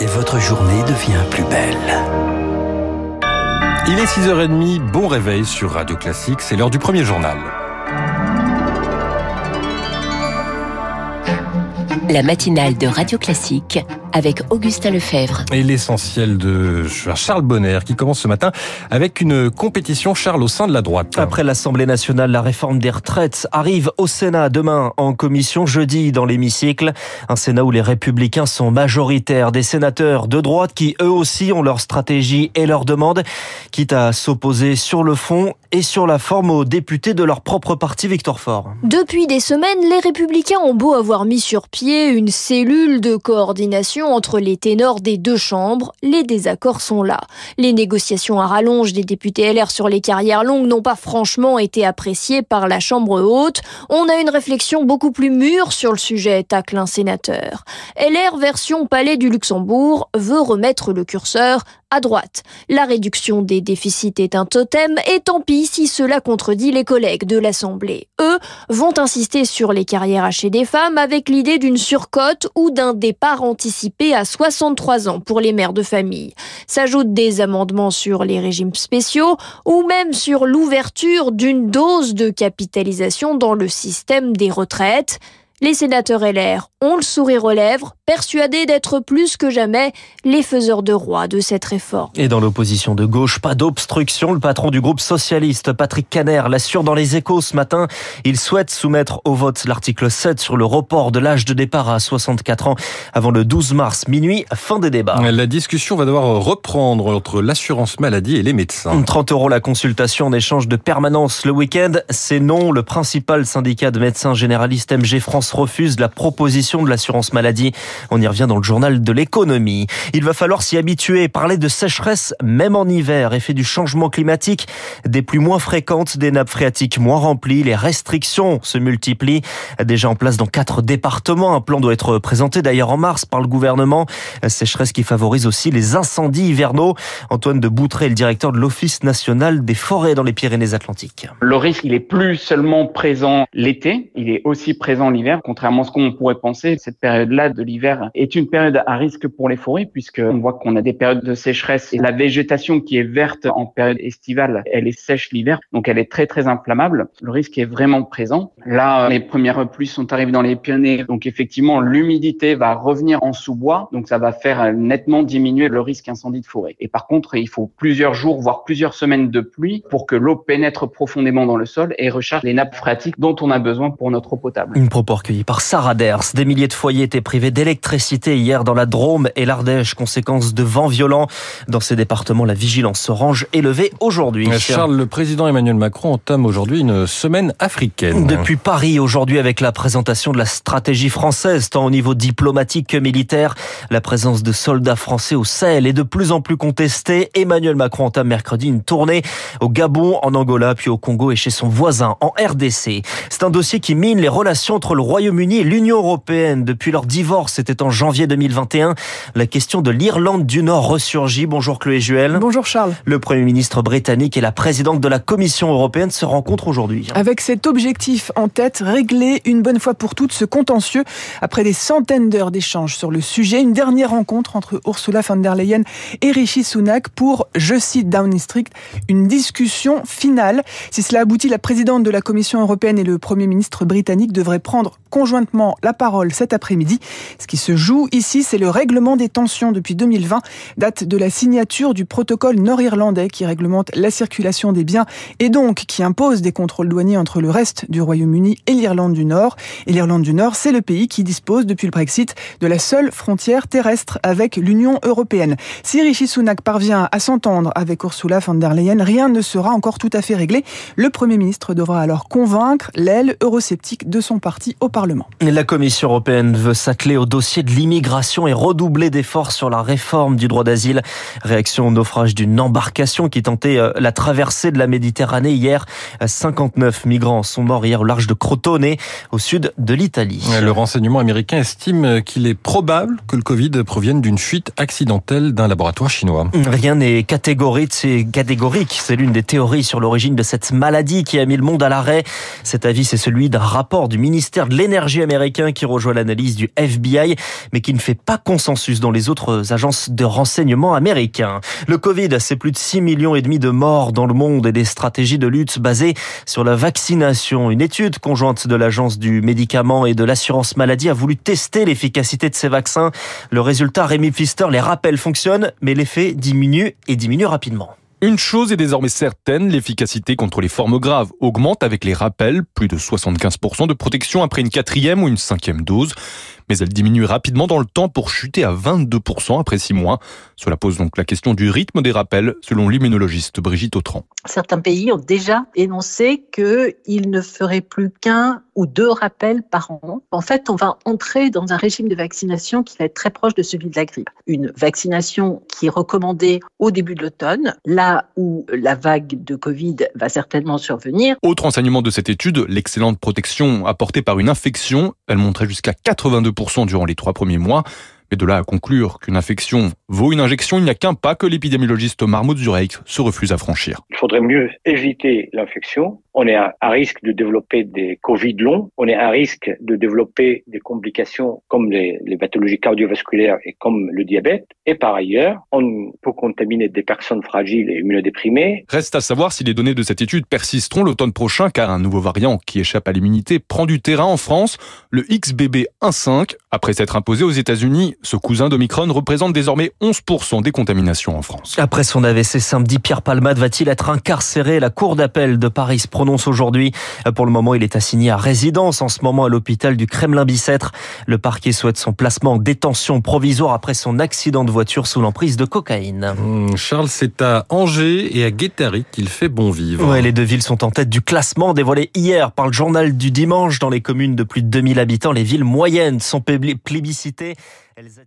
et votre journée devient plus belle. Il est 6h30, bon réveil sur Radio Classique, c'est l'heure du premier journal. La matinale de Radio Classique avec Augustin Lefebvre. Et l'essentiel de Charles Bonner qui commence ce matin avec une compétition Charles au sein de la droite. Après l'Assemblée nationale, la réforme des retraites arrive au Sénat demain en commission, jeudi dans l'hémicycle. Un Sénat où les républicains sont majoritaires, des sénateurs de droite qui eux aussi ont leur stratégie et leurs demandes, quitte à s'opposer sur le fond et sur la forme aux députés de leur propre parti Victor Fort. Depuis des semaines, les républicains ont beau avoir mis sur pied une cellule de coordination entre les ténors des deux chambres, les désaccords sont là. Les négociations à rallonge des députés LR sur les carrières longues n'ont pas franchement été appréciées par la Chambre haute. On a une réflexion beaucoup plus mûre sur le sujet, tacle un sénateur. LR version Palais du Luxembourg veut remettre le curseur à droite. La réduction des déficits est un totem et tant pis si cela contredit les collègues de l'Assemblée. Eux vont insister sur les carrières hachées des femmes avec l'idée d'une surcote ou d'un départ anticipé à 63 ans pour les mères de famille. S'ajoutent des amendements sur les régimes spéciaux ou même sur l'ouverture d'une dose de capitalisation dans le système des retraites. Les sénateurs LR ont le sourire aux lèvres, persuadés d'être plus que jamais les faiseurs de roi de cette réforme. Et dans l'opposition de gauche, pas d'obstruction. Le patron du groupe socialiste, Patrick Caner, l'assure dans les échos ce matin. Il souhaite soumettre au vote l'article 7 sur le report de l'âge de départ à 64 ans avant le 12 mars minuit, fin des débats. La discussion va devoir reprendre entre l'assurance maladie et les médecins. 30 euros la consultation en échange de permanence le week-end. C'est non. Le principal syndicat de médecins généralistes MG France refuse la proposition de l'assurance maladie. On y revient dans le journal de l'économie. Il va falloir s'y habituer. Parler de sécheresse, même en hiver, effet du changement climatique, des pluies moins fréquentes, des nappes phréatiques moins remplies, les restrictions se multiplient. Déjà en place dans quatre départements. Un plan doit être présenté d'ailleurs en mars par le gouvernement. Sécheresse qui favorise aussi les incendies hivernaux. Antoine de Boutré, le directeur de l'Office national des forêts dans les Pyrénées-Atlantiques. Le risque, il est plus seulement présent l'été, il est aussi présent l'hiver, contrairement ce qu'on pourrait penser, cette période-là de l'hiver est une période à risque pour les forêts puisque on voit qu'on a des périodes de sécheresse et la végétation qui est verte en période estivale, elle est sèche l'hiver, donc elle est très très inflammable. Le risque est vraiment présent. Là, les premières pluies sont arrivées dans les Pyrénées, donc effectivement l'humidité va revenir en sous-bois, donc ça va faire nettement diminuer le risque incendie de forêt. Et par contre, il faut plusieurs jours, voire plusieurs semaines de pluie pour que l'eau pénètre profondément dans le sol et recharge les nappes phréatiques dont on a besoin pour notre eau potable. Par Sarah Ders. Des milliers de foyers étaient privés d'électricité hier dans la Drôme et l'Ardèche, conséquence de vents violents. Dans ces départements, la vigilance orange est levée aujourd'hui. Charles, le président Emmanuel Macron entame aujourd'hui une semaine africaine. Depuis Paris, aujourd'hui, avec la présentation de la stratégie française, tant au niveau diplomatique que militaire, la présence de soldats français au Sahel est de plus en plus contestée. Emmanuel Macron entame mercredi une tournée au Gabon, en Angola, puis au Congo et chez son voisin en RDC. C'est un dossier qui mine les relations entre le Royaume-Uni et l'Union européenne. Depuis leur divorce, c'était en janvier 2021. La question de l'Irlande du Nord ressurgit. Bonjour Chloé Juel. Bonjour Charles. Le Premier ministre britannique et la présidente de la Commission européenne se rencontrent aujourd'hui. Avec cet objectif en tête, régler une bonne fois pour toutes ce contentieux. Après des centaines d'heures d'échanges sur le sujet, une dernière rencontre entre Ursula von der Leyen et Rishi Sunak pour, je cite Downing Street, une discussion finale. Si cela aboutit, la présidente de la Commission européenne et le Premier ministre britannique devraient prendre conjointement la parole cet après-midi. Ce qui se joue ici, c'est le règlement des tensions depuis 2020, date de la signature du protocole nord-irlandais qui réglemente la circulation des biens et donc qui impose des contrôles douaniers entre le reste du Royaume-Uni et l'Irlande du Nord. Et l'Irlande du Nord, c'est le pays qui dispose depuis le Brexit de la seule frontière terrestre avec l'Union européenne. Si Rishi Sunak parvient à s'entendre avec Ursula von der Leyen, rien ne sera encore tout à fait réglé. Le Premier ministre devra alors convaincre l'aile eurosceptique de son parti au Parlement. La Commission européenne veut s'atteler au dossier de l'immigration et redoubler d'efforts sur la réforme du droit d'asile. Réaction au naufrage d'une embarcation qui tentait euh, la traversée de la Méditerranée hier. 59 migrants sont morts hier au large de Crotone, au sud de l'Italie. Le renseignement américain estime qu'il est probable que le Covid provienne d'une fuite accidentelle d'un laboratoire chinois. Rien n'est catégorique, c'est catégorique. C'est l'une des théories sur l'origine de cette maladie qui a mis le monde à l'arrêt. Cet avis, c'est celui d'un rapport du ministère de l'énergie américain qui rejoint l'analyse du FBI. mais qui ne fait pas consensus dans les autres agences de renseignement américains. Le Covid, c'est plus de 6 millions et demi de morts dans le monde et des stratégies de lutte basées sur la vaccination. Une étude conjointe de l'Agence du médicament et de l'assurance maladie a voulu tester l'efficacité de ces vaccins. Le résultat, Rémi Pfister, les rappels fonctionnent, mais l'effet diminue et diminue rapidement. Une chose est désormais certaine, l'efficacité contre les formes graves augmente avec les rappels, plus de 75% de protection après une quatrième ou une cinquième dose mais elle diminue rapidement dans le temps pour chuter à 22% après 6 mois. Cela pose donc la question du rythme des rappels, selon l'immunologiste Brigitte Autran. Certains pays ont déjà énoncé qu'ils ne feraient plus qu'un ou deux rappels par an. En fait, on va entrer dans un régime de vaccination qui va être très proche de celui de la grippe. Une vaccination qui est recommandée au début de l'automne, là où la vague de Covid va certainement survenir. Autre enseignement de cette étude, l'excellente protection apportée par une infection, elle montrait jusqu'à 82% durant les trois premiers mois. Mais de là à conclure qu'une infection vaut une injection, il n'y a qu'un pas que l'épidémiologiste Marmoud Zureik se refuse à franchir. Il faudrait mieux éviter l'infection on est à, risque de développer des Covid longs, on est à risque de développer des complications comme les, pathologies cardiovasculaires et comme le diabète. Et par ailleurs, on peut contaminer des personnes fragiles et immunodéprimées. Reste à savoir si les données de cette étude persisteront l'automne prochain, car un nouveau variant qui échappe à l'immunité prend du terrain en France, le XBB1.5. Après s'être imposé aux États-Unis, ce cousin d'Omicron représente désormais 11% des contaminations en France. Après son AVC samedi, Pierre Palmade va-t-il être incarcéré La Cour d'appel de Paris prononce aujourd'hui. Pour le moment, il est assigné à résidence en ce moment à l'hôpital du Kremlin-Bicêtre. Le parquet souhaite son placement en détention provisoire après son accident de voiture sous l'emprise de cocaïne. Mmh, Charles, c'est à Angers et à Guétary qu'il fait bon vivre. Ouais, les deux villes sont en tête du classement dévoilé hier par le journal du dimanche. Dans les communes de plus de 2000 habitants, les villes moyennes sont plébiscitées. Elles